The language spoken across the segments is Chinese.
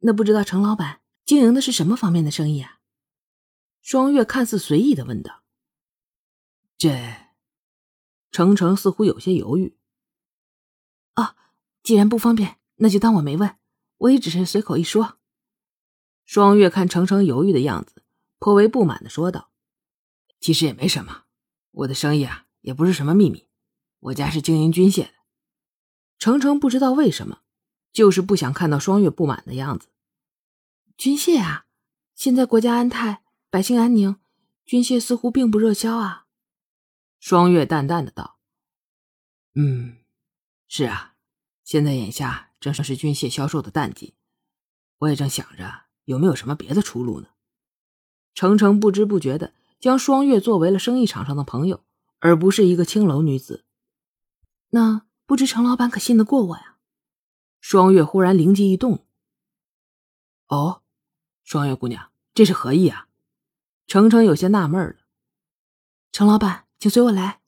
那不知道程老板经营的是什么方面的生意啊？双月看似随意的问道。这，程程似乎有些犹豫。啊，既然不方便，那就当我没问，我也只是随口一说。双月看程程犹豫的样子，颇为不满的说道：“其实也没什么，我的生意啊，也不是什么秘密。我家是经营军械的。”程程不知道为什么，就是不想看到双月不满的样子。军械啊，现在国家安泰，百姓安宁，军械似乎并不热销啊。双月淡淡的道：“嗯，是啊，现在眼下正是军械销售的淡季，我也正想着有没有什么别的出路呢。”程程不知不觉的将双月作为了生意场上的朋友，而不是一个青楼女子。那不知程老板可信得过我呀？双月忽然灵机一动：“哦。”双月姑娘，这是何意啊？程程有些纳闷了。程老板，请随我来。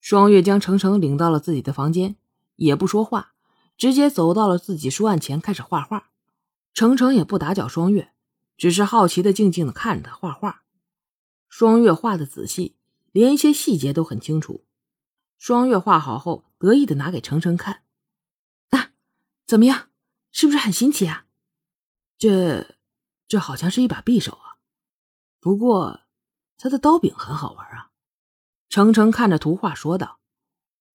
双月将程程领到了自己的房间，也不说话，直接走到了自己书案前，开始画画。程程也不打搅双月，只是好奇的静静的看着他画画。双月画的仔细，连一些细节都很清楚。双月画好后，得意的拿给程程看：“，怎么样？是不是很新奇啊？”这。这好像是一把匕首啊，不过它的刀柄很好玩啊。程程看着图画说道：“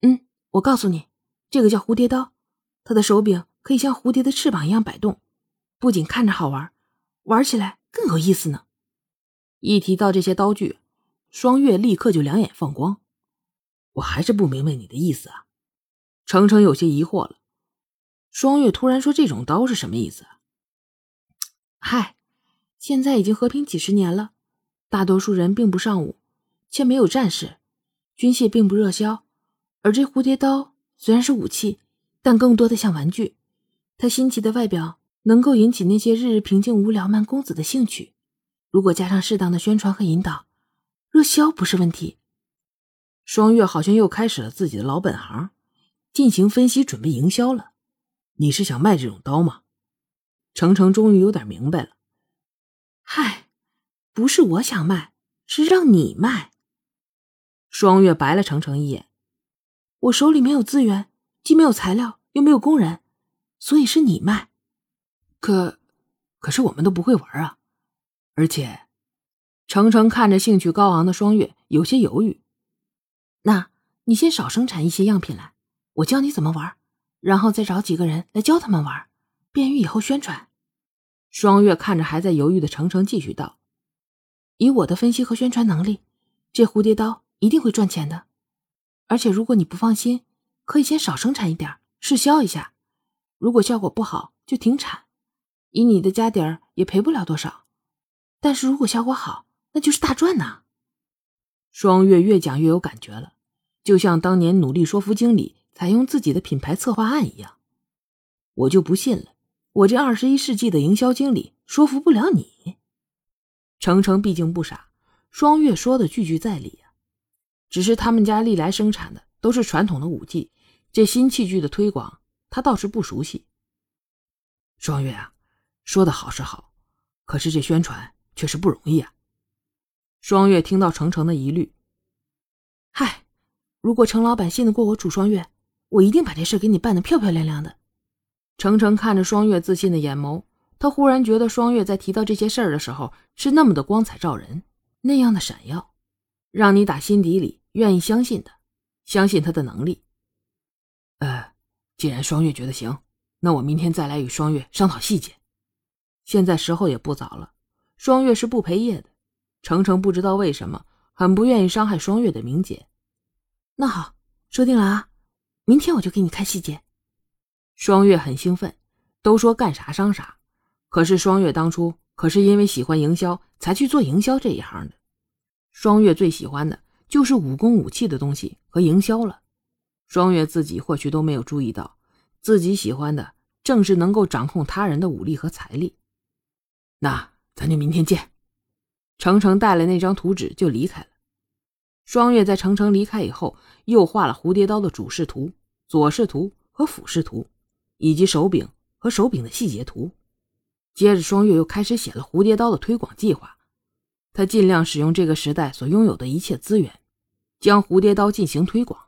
嗯，我告诉你，这个叫蝴蝶刀，它的手柄可以像蝴蝶的翅膀一样摆动，不仅看着好玩，玩起来更有意思呢。”一提到这些刀具，双月立刻就两眼放光。我还是不明白你的意思啊。程程有些疑惑了。双月突然说：“这种刀是什么意思？”嗨。现在已经和平几十年了，大多数人并不尚武，却没有战士，军械并不热销。而这蝴蝶刀虽然是武器，但更多的像玩具。它新奇的外表能够引起那些日日平静无聊慢公子的兴趣。如果加上适当的宣传和引导，热销不是问题。双月好像又开始了自己的老本行，进行分析，准备营销了。你是想卖这种刀吗？程程终于有点明白了。嗨，不是我想卖，是让你卖。双月白了程程一眼，我手里没有资源，既没有材料，又没有工人，所以是你卖。可，可是我们都不会玩啊！而且，程程看着兴趣高昂的双月，有些犹豫。那你先少生产一些样品来，我教你怎么玩，然后再找几个人来教他们玩，便于以后宣传。双月看着还在犹豫的程程，继续道：“以我的分析和宣传能力，这蝴蝶刀一定会赚钱的。而且如果你不放心，可以先少生产一点，试销一下。如果效果不好，就停产。以你的家底儿，也赔不了多少。但是如果效果好，那就是大赚呐。”双月越讲越有感觉了，就像当年努力说服经理采用自己的品牌策划案一样。我就不信了。我这二十一世纪的营销经理说服不了你。程程毕竟不傻，双月说的句句在理啊。只是他们家历来生产的都是传统的武器，这新器具的推广，他倒是不熟悉。双月啊，说的好是好，可是这宣传却是不容易啊。双月听到程程的疑虑，嗨，如果程老板信得过我楚双月，我一定把这事给你办得漂漂亮亮的。程程看着双月自信的眼眸，他忽然觉得双月在提到这些事儿的时候是那么的光彩照人，那样的闪耀，让你打心底里愿意相信他，相信他的能力。呃，既然双月觉得行，那我明天再来与双月商讨细节。现在时候也不早了，双月是不陪夜的。程程不知道为什么很不愿意伤害双月的名节。那好，说定了啊，明天我就给你看细节。双月很兴奋，都说干啥伤啥。可是双月当初可是因为喜欢营销才去做营销这一行的。双月最喜欢的就是武功武器的东西和营销了。双月自己或许都没有注意到，自己喜欢的正是能够掌控他人的武力和财力。那咱就明天见。程程带了那张图纸就离开了。双月在程程离开以后，又画了蝴蝶刀的主视图、左视图和俯视图。以及手柄和手柄的细节图。接着，双月又开始写了蝴蝶刀的推广计划。他尽量使用这个时代所拥有的一切资源，将蝴蝶刀进行推广。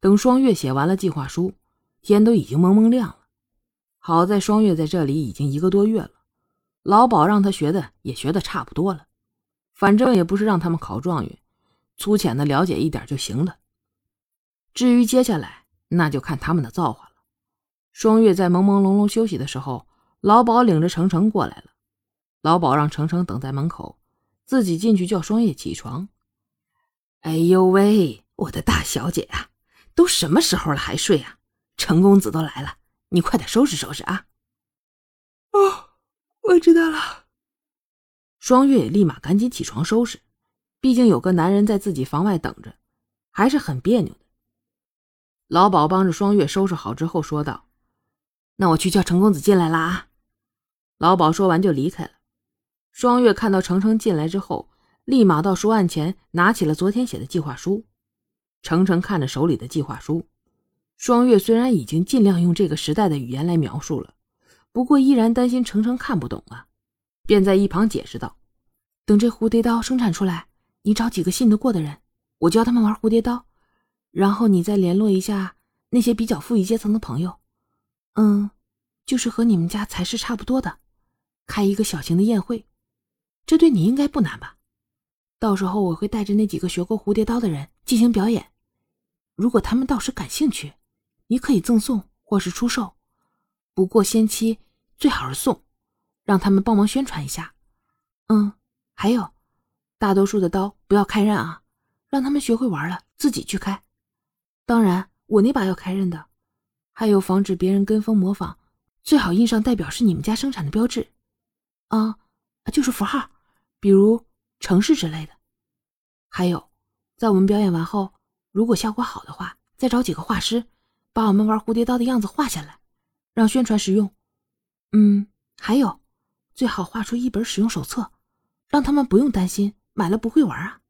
等双月写完了计划书，天都已经蒙蒙亮了。好在双月在这里已经一个多月了，老鸨让他学的也学的差不多了。反正也不是让他们考状元，粗浅的了解一点就行了。至于接下来，那就看他们的造化了。双月在朦朦胧胧休息的时候，老鸨领着程程过来了。老鸨让程程等在门口，自己进去叫双月起床。哎呦喂，我的大小姐啊，都什么时候了还睡啊？程公子都来了。你快点收拾收拾啊！哦，我知道了。双月也立马赶紧起床收拾，毕竟有个男人在自己房外等着，还是很别扭的。老鸨帮着双月收拾好之后说道：“那我去叫程公子进来了啊。”老鸨说完就离开了。双月看到程程进来之后，立马到书案前拿起了昨天写的计划书。程程看着手里的计划书。双月虽然已经尽量用这个时代的语言来描述了，不过依然担心程程看不懂啊，便在一旁解释道：“等这蝴蝶刀生产出来，你找几个信得过的人，我教他们玩蝴蝶刀，然后你再联络一下那些比较富裕阶层的朋友，嗯，就是和你们家财势差不多的，开一个小型的宴会，这对你应该不难吧？到时候我会带着那几个学过蝴蝶刀的人进行表演，如果他们到时感兴趣。”你可以赠送或是出售，不过先期最好是送，让他们帮忙宣传一下。嗯，还有，大多数的刀不要开刃啊，让他们学会玩了自己去开。当然，我那把要开刃的。还有，防止别人跟风模仿，最好印上代表是你们家生产的标志，啊，就是符号，比如城市之类的。还有，在我们表演完后，如果效果好的话，再找几个画师。把我们玩蝴蝶刀的样子画下来，让宣传使用。嗯，还有，最好画出一本使用手册，让他们不用担心买了不会玩啊。